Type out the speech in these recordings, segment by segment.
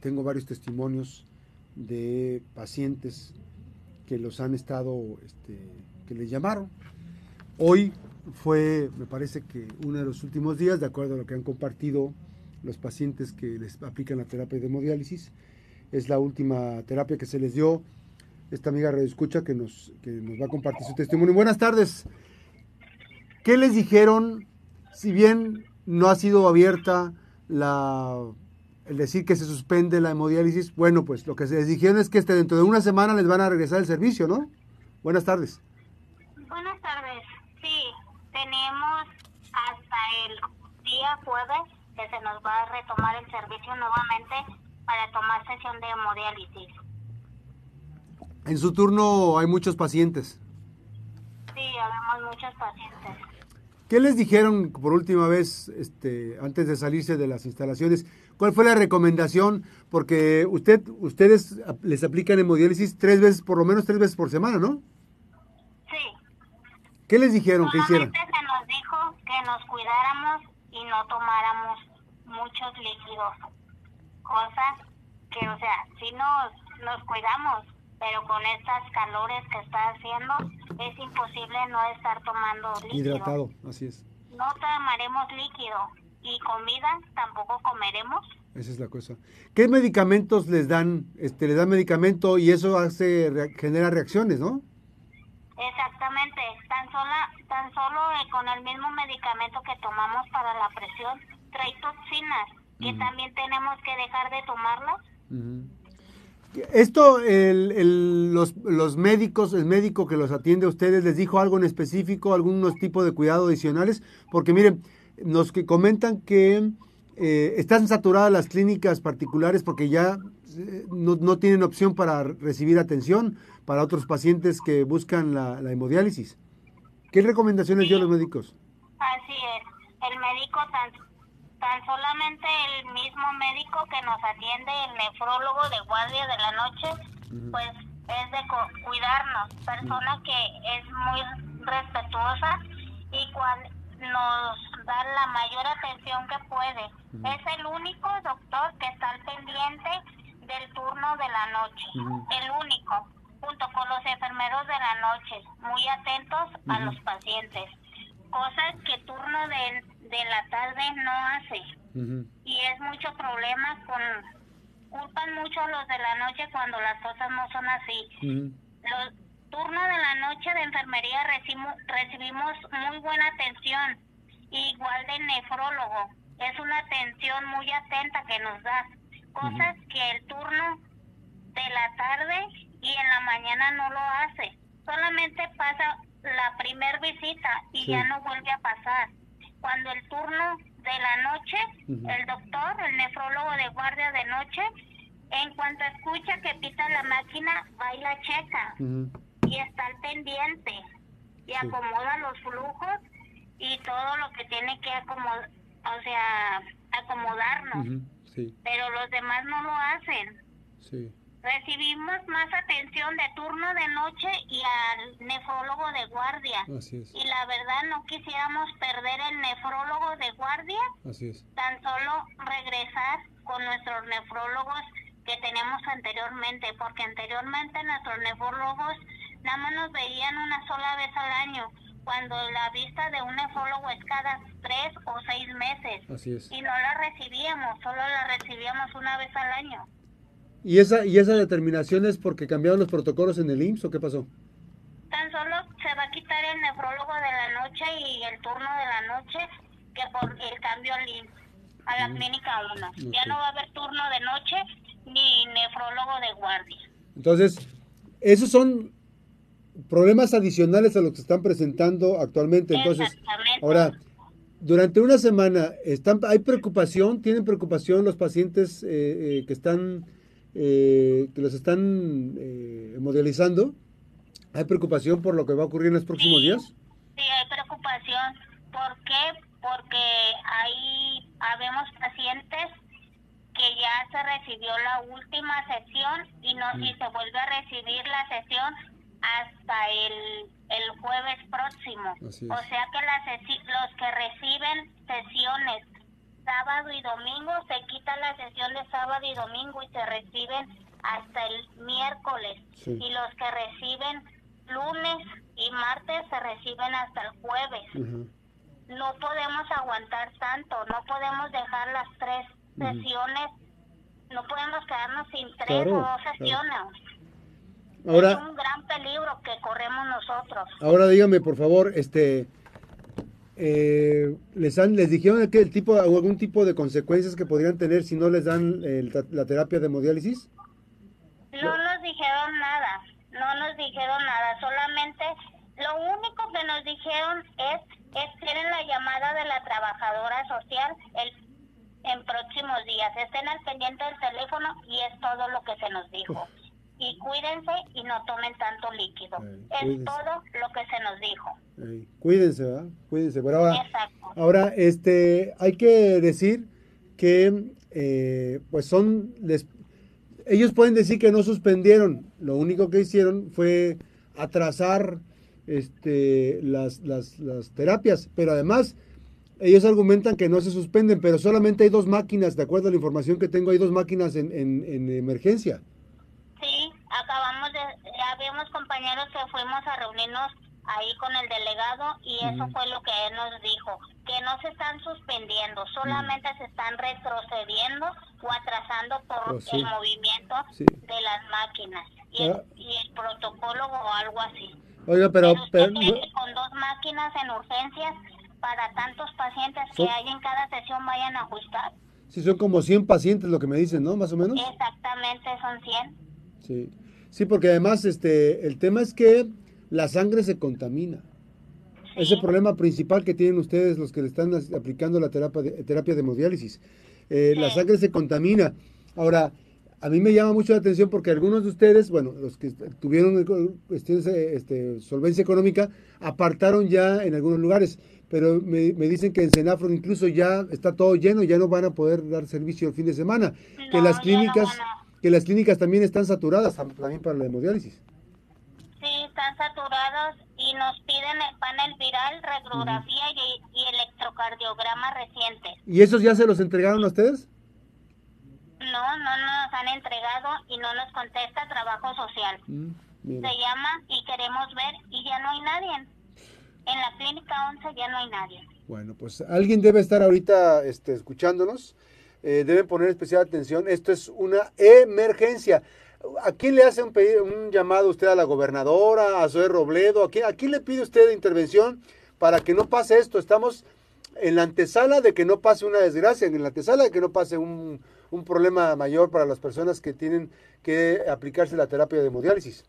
Tengo varios testimonios de pacientes que los han estado, este, que les llamaron. Hoy fue, me parece que uno de los últimos días, de acuerdo a lo que han compartido los pacientes que les aplican la terapia de hemodiálisis. Es la última terapia que se les dio. Esta amiga escucha que nos, que nos va a compartir su testimonio. Buenas tardes. ¿Qué les dijeron? Si bien no ha sido abierta la el decir que se suspende la hemodiálisis, bueno, pues lo que se les dijeron es que este, dentro de una semana les van a regresar el servicio, ¿no? Buenas tardes. Buenas tardes. Sí, tenemos hasta el día jueves que se nos va a retomar el servicio nuevamente para tomar sesión de hemodiálisis. En su turno hay muchos pacientes. Sí, habemos muchos pacientes. ¿Qué les dijeron por última vez, este, antes de salirse de las instalaciones? ¿Cuál fue la recomendación? Porque usted, ustedes les aplican hemodiálisis tres veces, por lo menos tres veces por semana, ¿no? Sí. ¿Qué les dijeron que hicieran? se nos dijo que nos cuidáramos y no tomáramos muchos líquidos. Cosas que, o sea, sí nos, nos cuidamos, pero con estas calores que está haciendo es imposible no estar tomando líquido. Hidratado, así es. No tomaremos líquido y comida tampoco comeremos. Esa es la cosa. ¿Qué medicamentos les dan? Este, les dan medicamento y eso hace genera reacciones, ¿no? Exactamente. Tan sola, tan solo eh, con el mismo medicamento que tomamos para la presión trae toxinas que también tenemos que dejar de tomarlas. Esto, el, los, los, médicos, el médico que los atiende a ustedes, ¿les dijo algo en específico, algunos tipos de cuidado adicionales? Porque miren, nos que comentan que eh, están saturadas las clínicas particulares porque ya eh, no, no, tienen opción para recibir atención para otros pacientes que buscan la, hemodiálisis. ¿Qué recomendaciones dio los médicos? Así es, el médico tan tan solamente el mismo médico que nos atiende, el nefrólogo de guardia de la noche, pues es de cuidarnos, persona que es muy respetuosa y cual nos da la mayor atención que puede. Es el único doctor que está al pendiente del turno de la noche, el único, junto con los enfermeros de la noche, muy atentos a los pacientes, cosas que turno de de la tarde no hace. Y es mucho problema con... Culpan mucho los de la noche cuando las cosas no son así. Los turnos de la noche de enfermería recibimos, recibimos muy buena atención, igual de nefrólogo. Es una atención muy atenta que nos da. Cosas que el turno de la tarde y en la mañana no lo hace. Solamente pasa la primer visita y ya no vuelve a pasar. Cuando el turno de la noche, el doctor, el nefrólogo de guardia de noche, en cuanto escucha que pita la máquina, va y la checa. Y está al pendiente. Y acomoda los flujos y todo lo que tiene que acomodar, o sea, acomodarnos. Pero los demás no lo hacen. Sí recibimos más atención de turno de noche y al nefrólogo de guardia. Y la verdad no quisiéramos perder el nefrólogo de guardia. Tan solo regresar con nuestros nefrólogos que tenemos anteriormente, porque anteriormente nuestros nefrólogos nada más nos veían una sola vez al año, cuando la vista de un nefrólogo es cada tres o seis meses. Y no la recibíamos, solo la recibíamos una vez al año. ¿Y esa, ¿Y esa determinación es porque cambiaron los protocolos en el IMSS o qué pasó? Tan solo se va a quitar el nefrólogo de la noche y el turno de la noche que por el cambio al IMSS, a la mm. clínica 1. Ya no va a haber turno de noche ni nefrólogo de guardia. Entonces, esos son problemas adicionales a los que se están presentando actualmente. Entonces, ahora, durante una semana, están, ¿hay preocupación? ¿Tienen preocupación los pacientes eh, eh, que están eh, que los están eh, modelizando? ¿Hay preocupación por lo que va a ocurrir en los próximos días? Sí, hay preocupación. ¿Por qué? Porque hay, habemos pacientes que ya se recibió la última sesión y no y se vuelve a recibir la sesión hasta el, el jueves próximo. O sea que las, los que reciben sesiones sábado y domingo, se quita la sesión de sábado y domingo y se reciben hasta el miércoles. Y los que reciben lunes y martes se reciben hasta el jueves. No podemos aguantar tanto, no podemos dejar las tres sesiones, no podemos quedarnos sin tres o dos sesiones. Ahora, es un gran peligro que corremos nosotros. Ahora dígame, por favor, este, eh, les han, les dijeron que el tipo, algún tipo de consecuencias que podrían tener si no les dan la terapia de hemodiálisis. No nos dijeron nada, no nos dijeron nada, solamente lo único que nos dijeron es, es tienen la llamada de la trabajadora social el, en próximos días, estén al pendiente del teléfono y es todo lo que se nos dijo. Y cuídense y no tomen tanto líquido. es todo lo que se nos dijo. cuídense, ¿verdad? Cuídense. Pero ahora, ahora, este, hay que decir que eh, pues son les, ellos pueden decir que no suspendieron, lo único que hicieron fue atrasar este, las, las, las, terapias, pero además ellos argumentan que no se suspenden, pero solamente hay dos máquinas, de acuerdo a la información que tengo, hay dos máquinas en, en, emergencia. Sí, acabamos de, habíamos compañeros que fuimos a reunirnos ahí con el delegado y eso fue lo que él nos dijo, que no se están suspendiendo, solamente se están retrocediendo o atrasando por oh, el movimiento de las máquinas y, el, ah. y, el, protocolo o algo así. Oiga, pero... pero, con dos máquinas en urgencias para tantos pacientes que hay en cada sesión vayan a ajustar. Sí, son como 100 pacientes lo que me dicen, ¿no? Más o menos. Exactamente, son 100. Sí. Sí, porque además este el tema es que la sangre se contamina. Es el problema principal que tienen ustedes los que le están aplicando la terapia de, terapia de hemodiálisis. Eh, la sangre se contamina. Ahora, a mí me llama mucho la atención porque algunos de ustedes, bueno, los que tuvieron cuestiones, este, solvencia económica, apartaron ya en algunos lugares, pero me, dicen que en Senafro incluso ya está todo lleno, ya no van a poder dar servicio el fin de semana, que las clínicas, que las clínicas también están saturadas también para la hemodiálisis están saturados y nos piden el panel viral, radiografía y, electrocardiograma reciente. ¿Y esos ya se los entregaron a ustedes? No, no nos han entregado y no nos contesta trabajo social. Mm, se llama y queremos ver y ya no hay nadie. En la clínica 11 ya no hay nadie. Bueno, pues alguien debe estar ahorita este, escuchándonos. Eh, deben poner especial atención. Esto es una emergencia. ¿A quién le hace un, un llamado usted a la gobernadora, a Zoe Robledo? ¿A quién, le pide usted intervención para que no pase esto? Estamos en la antesala de que no pase una desgracia, en la antesala de que no pase un, problema mayor para las personas que tienen que aplicarse la terapia de hemodiálisis.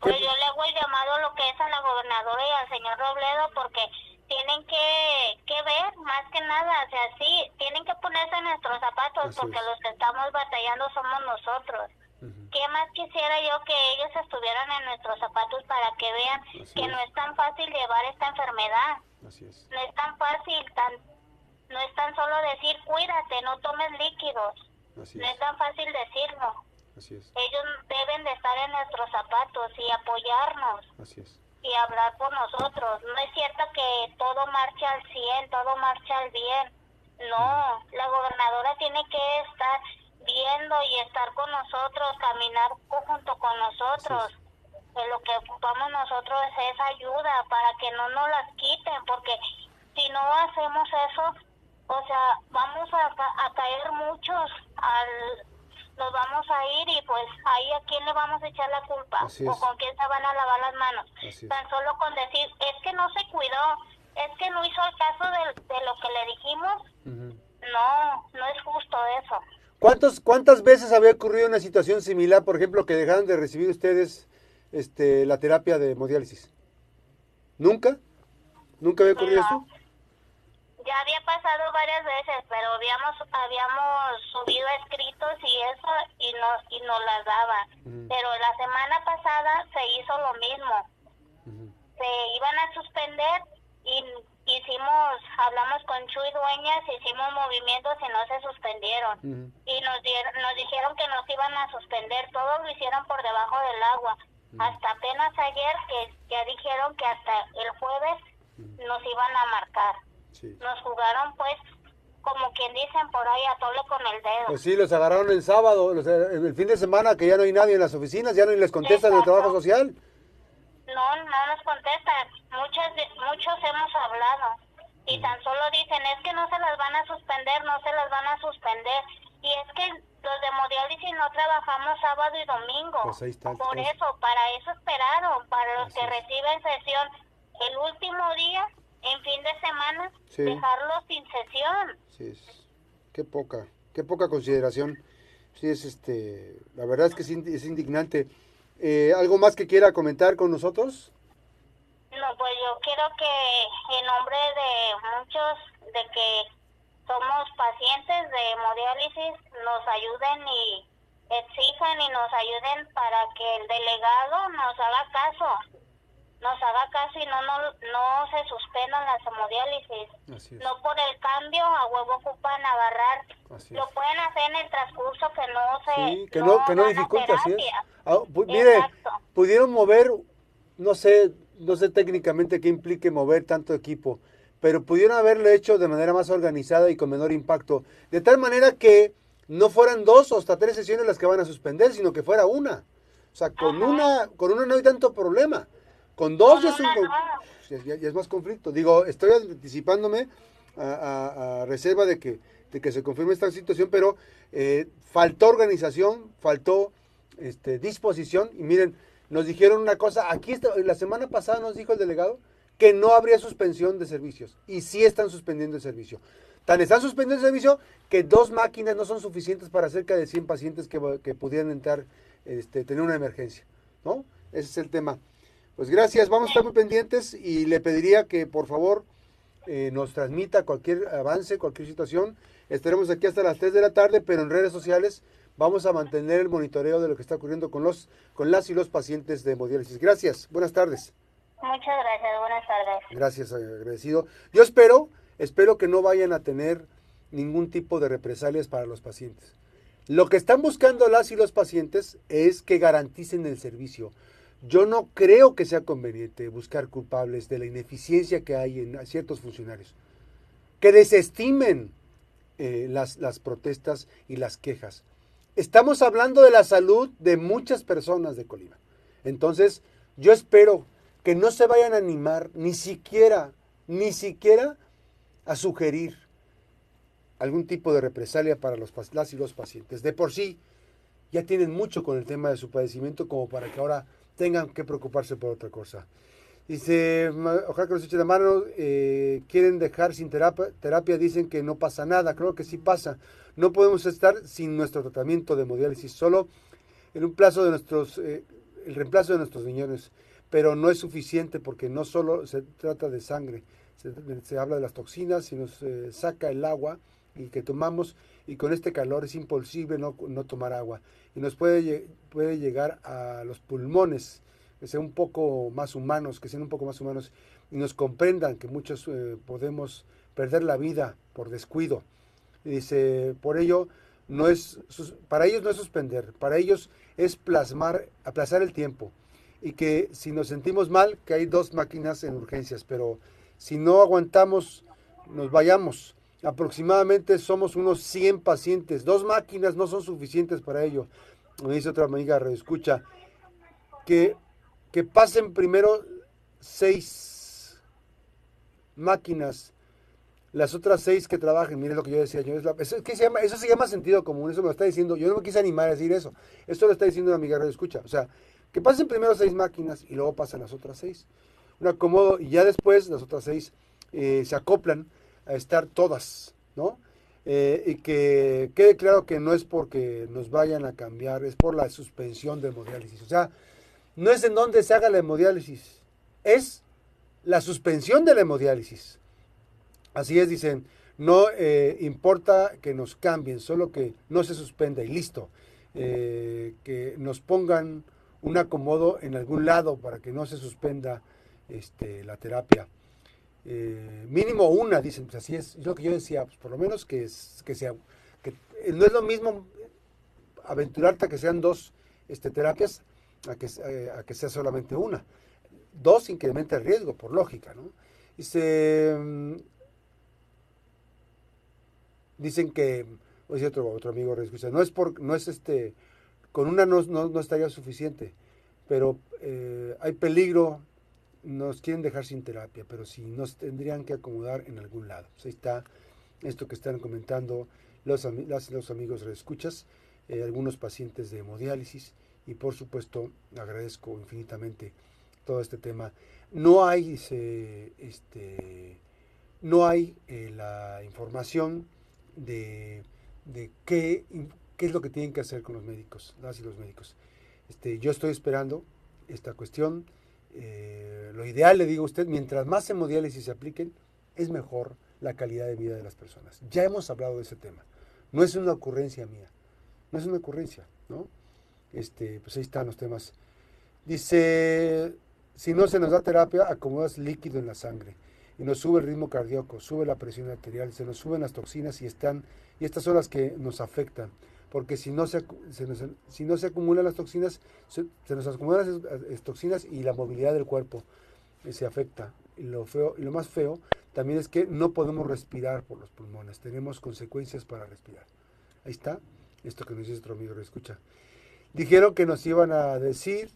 Pues yo le hago el llamado lo que es a la gobernadora y al señor Robledo porque tienen que, que ver más que nada, o sea, sí, tienen que ponerse en nuestros zapatos porque los que estamos batallando somos nosotros. ¿Qué más quisiera yo que ellos estuvieran en nuestros zapatos para que vean que no es tan fácil llevar esta enfermedad? Así es. No es tan fácil, tan, no es tan solo decir cuídate, no tomes líquidos. Así no es tan fácil decirlo. Así es. Ellos deben de estar en nuestros zapatos y apoyarnos. Así es y hablar por nosotros. No es cierto que todo marcha al 100, todo marcha al bien. No, la gobernadora tiene que estar viendo y estar con nosotros, caminar junto con nosotros. lo que ocupamos nosotros es ayuda para que no nos las quiten, porque si no hacemos eso, o sea, vamos a, a caer muchos al nos vamos a ir y pues ahí a quién le vamos a echar la culpa o con quién se van a lavar las manos. Tan solo con decir, es que no se cuidó, es que no hizo el caso de, lo que le dijimos. No, no es justo eso. ¿Cuántos, ¿Cuántas veces había ocurrido una situación similar, por ejemplo, que dejaron de recibir ustedes este, la terapia de hemodiálisis? ¿Nunca? ¿Nunca había ocurrido eso? Ya había pasado varias veces, pero habíamos habíamos subido escritos y eso y nos y nos las daban. Pero la semana pasada se hizo lo mismo. Se iban a suspender y hicimos, hablamos con Chuy Dueñas, hicimos movimientos y no se suspendieron. Y nos dieron, nos dijeron que nos iban a suspender, todo lo hicieron por debajo del agua. Hasta apenas ayer que ya dijeron que hasta el jueves nos iban a marcar. Nos jugaron pues como quien dicen por ahí, a tole con el dedo. Pues sí, los agarraron el sábado, el fin de semana que ya no hay nadie en las oficinas, ya no les contestan el trabajo social. No, no nos contestan. Muchos, muchos hemos hablado y tan solo dicen es que no se las van a suspender, no se las van a suspender. Y es que los de hemodiálisis no trabajamos sábado y domingo. Pues ahí está Por eso, para eso esperaron, para los que reciben sesión el último día, en fin de semana, dejarlos sin sesión. Sí, qué poca, qué poca consideración. Sí, es este, la verdad es que es indignante. Eh, ¿Algo más que quiera comentar con nosotros? No, pues yo quiero que en nombre de muchos de que somos pacientes de hemodiálisis nos ayuden y exijan y nos ayuden para que el delegado nos haga caso nos haga caso y no, no, no se suspendan las hemodiálisis. No por el cambio a huevo ocupan agarrar. Lo pueden hacer en el transcurso que no se... Sí, que no, que no dificulte, así es. Ah, mire, pudieron mover, no sé, no sé técnicamente qué implique mover tanto equipo, pero pudieron haberlo hecho de manera más organizada y con menor impacto, de tal manera que no fueran dos o hasta tres sesiones las que van a suspender, sino que fuera una. O sea, con una, con una no hay tanto problema. Con dos ya, es más conflicto. Digo, estoy anticipándome a, reserva de que, de que se confirme esta situación, pero eh, faltó organización, faltó este, disposición. Y miren, nos dijeron una cosa, aquí la semana pasada nos dijo el delegado que no habría suspensión de servicios. Y sí están suspendiendo el servicio. Tan están suspendiendo el servicio que dos máquinas no son suficientes para cerca de 100 pacientes que, que pudieran entrar, este, tener una emergencia. ¿no? Ese es el tema. Pues gracias, vamos a estar muy pendientes y le pediría que por favor eh, nos transmita cualquier avance, cualquier situación. Estaremos aquí hasta las 3 de la tarde, pero en redes sociales vamos a mantener el monitoreo de lo que está ocurriendo con los con las y los pacientes de hemodiálisis. Gracias, buenas tardes. Muchas gracias, buenas tardes. Gracias, agradecido. Yo espero, espero que no vayan a tener ningún tipo de represalias para los pacientes. Lo que están buscando las y los pacientes es que garanticen el servicio. Yo no creo que sea conveniente buscar culpables de la ineficiencia que hay en ciertos funcionarios. Que desestimen eh, las, las protestas y las quejas. Estamos hablando de la salud de muchas personas de Colima. Entonces, yo espero que no se vayan a animar ni siquiera, ni siquiera a sugerir algún tipo de represalia para los, las y los pacientes. De por sí, ya tienen mucho con el tema de su padecimiento como para que ahora tengan que preocuparse por otra cosa. Dice, ojalá que nos eche la mano, eh, quieren dejar sin terapia, terapia, dicen que no pasa nada, creo que sí pasa. No podemos estar sin nuestro tratamiento de hemodiálisis, solo en un plazo de nuestros, eh, el reemplazo de nuestros riñones, pero no es suficiente porque no solo se trata de sangre, se, habla de las toxinas, si nos eh, saca el agua y que tomamos y con este calor es imposible no, no tomar agua y nos puede, puede llegar a los pulmones, que sean un poco más humanos, que sean un poco más humanos y nos comprendan que muchos eh, podemos perder la vida por descuido. Y dice, por ello, no es, para ellos no es suspender, para ellos es plasmar, aplazar el tiempo. Y que si nos sentimos mal, que hay dos máquinas en urgencias, pero si no aguantamos, nos vayamos aproximadamente somos unos 100 pacientes. Dos máquinas no son suficientes para ello. Me dice otra amiga, escucha, que, que pasen primero seis máquinas, las otras seis que trabajen. Miren lo que yo decía. Yo, eso, se llama, eso se llama sentido común, eso me lo está diciendo. Yo no me quise animar a decir eso. Esto lo está diciendo una amiga, escucha. O sea, que pasen primero seis máquinas y luego pasan las otras seis. Un acomodo y ya después las otras seis eh, se acoplan a estar todas, ¿no? Eh, y que quede claro que no es porque nos vayan a cambiar, es por la suspensión de hemodiálisis. O sea, no es en donde se haga la hemodiálisis, es la suspensión de la hemodiálisis. Así es, dicen, no eh, importa que nos cambien, solo que no se suspenda y listo. Eh, que nos pongan un acomodo en algún lado para que no se suspenda este, la terapia. Eh, mínimo una, dicen, pues así es, es lo que yo decía, pues por lo menos que, que sea, eh, no es lo mismo aventurarte a que sean dos este, terapias a que, eh, a que sea solamente una. Dos incrementa el riesgo, por lógica, ¿no? Mm, dicen que, otro, otro amigo, no es por, no es este, con una no, no, estaría suficiente, pero hay peligro, nos quieren dejar sin terapia, pero si nos tendrían que acomodar en algún lado. Pues ahí está esto que están comentando los, los amigos reescuchas, eh, algunos pacientes de hemodiálisis y por supuesto agradezco infinitamente todo este tema. No hay, este, no hay eh, la información de, qué, qué, es lo que tienen que hacer con los médicos, las y los médicos. Este, yo estoy esperando esta cuestión. Eh, lo ideal, le digo a usted, mientras más hemodiálisis se apliquen, es mejor la calidad de vida de las personas. Ya hemos hablado de ese tema. No es una ocurrencia mía. No es una ocurrencia, ¿no? Este, pues ahí están los temas. Dice, si no se nos da terapia, acomodas líquido en la sangre y nos sube el ritmo cardíaco, sube la presión arterial, se nos suben las toxinas y están y estas son las que nos afectan, porque si no se, si no se acumulan las toxinas, se, nos acumulan las toxinas y la movilidad del cuerpo se afecta. Y lo feo y lo más feo también es que no podemos respirar por los pulmones, tenemos consecuencias para respirar. Ahí está, esto que nos dice otro amigo, escucha. Dijeron que nos iban a decir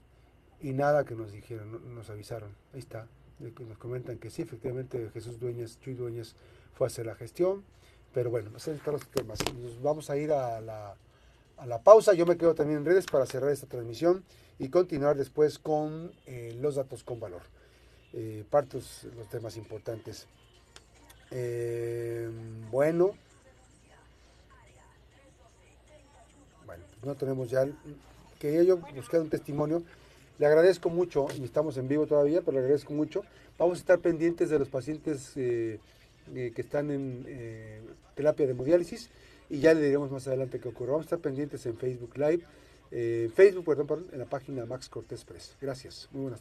y nada que nos dijeron, nos avisaron. Ahí está, nos comentan que sí, efectivamente Jesús Dueñas, Chuy Dueñas fue a hacer la gestión, pero bueno, pues están los temas. Vamos a ir a la, a la pausa, yo me quedo también en redes para cerrar esta transmisión y continuar después con eh, los datos con valor. Eh, partos los temas importantes. Eh, bueno, bueno, pues no tenemos ya, quería yo buscar un testimonio. Le agradezco mucho, y estamos en vivo todavía, pero le agradezco mucho. Vamos a estar pendientes de los pacientes eh, eh, que están en terapia de hemodiálisis y ya le diremos más adelante qué ocurre. Vamos a estar pendientes en Facebook Live, Facebook, perdón, perdón, en la página Max Cortés Press. Gracias, muy buenas.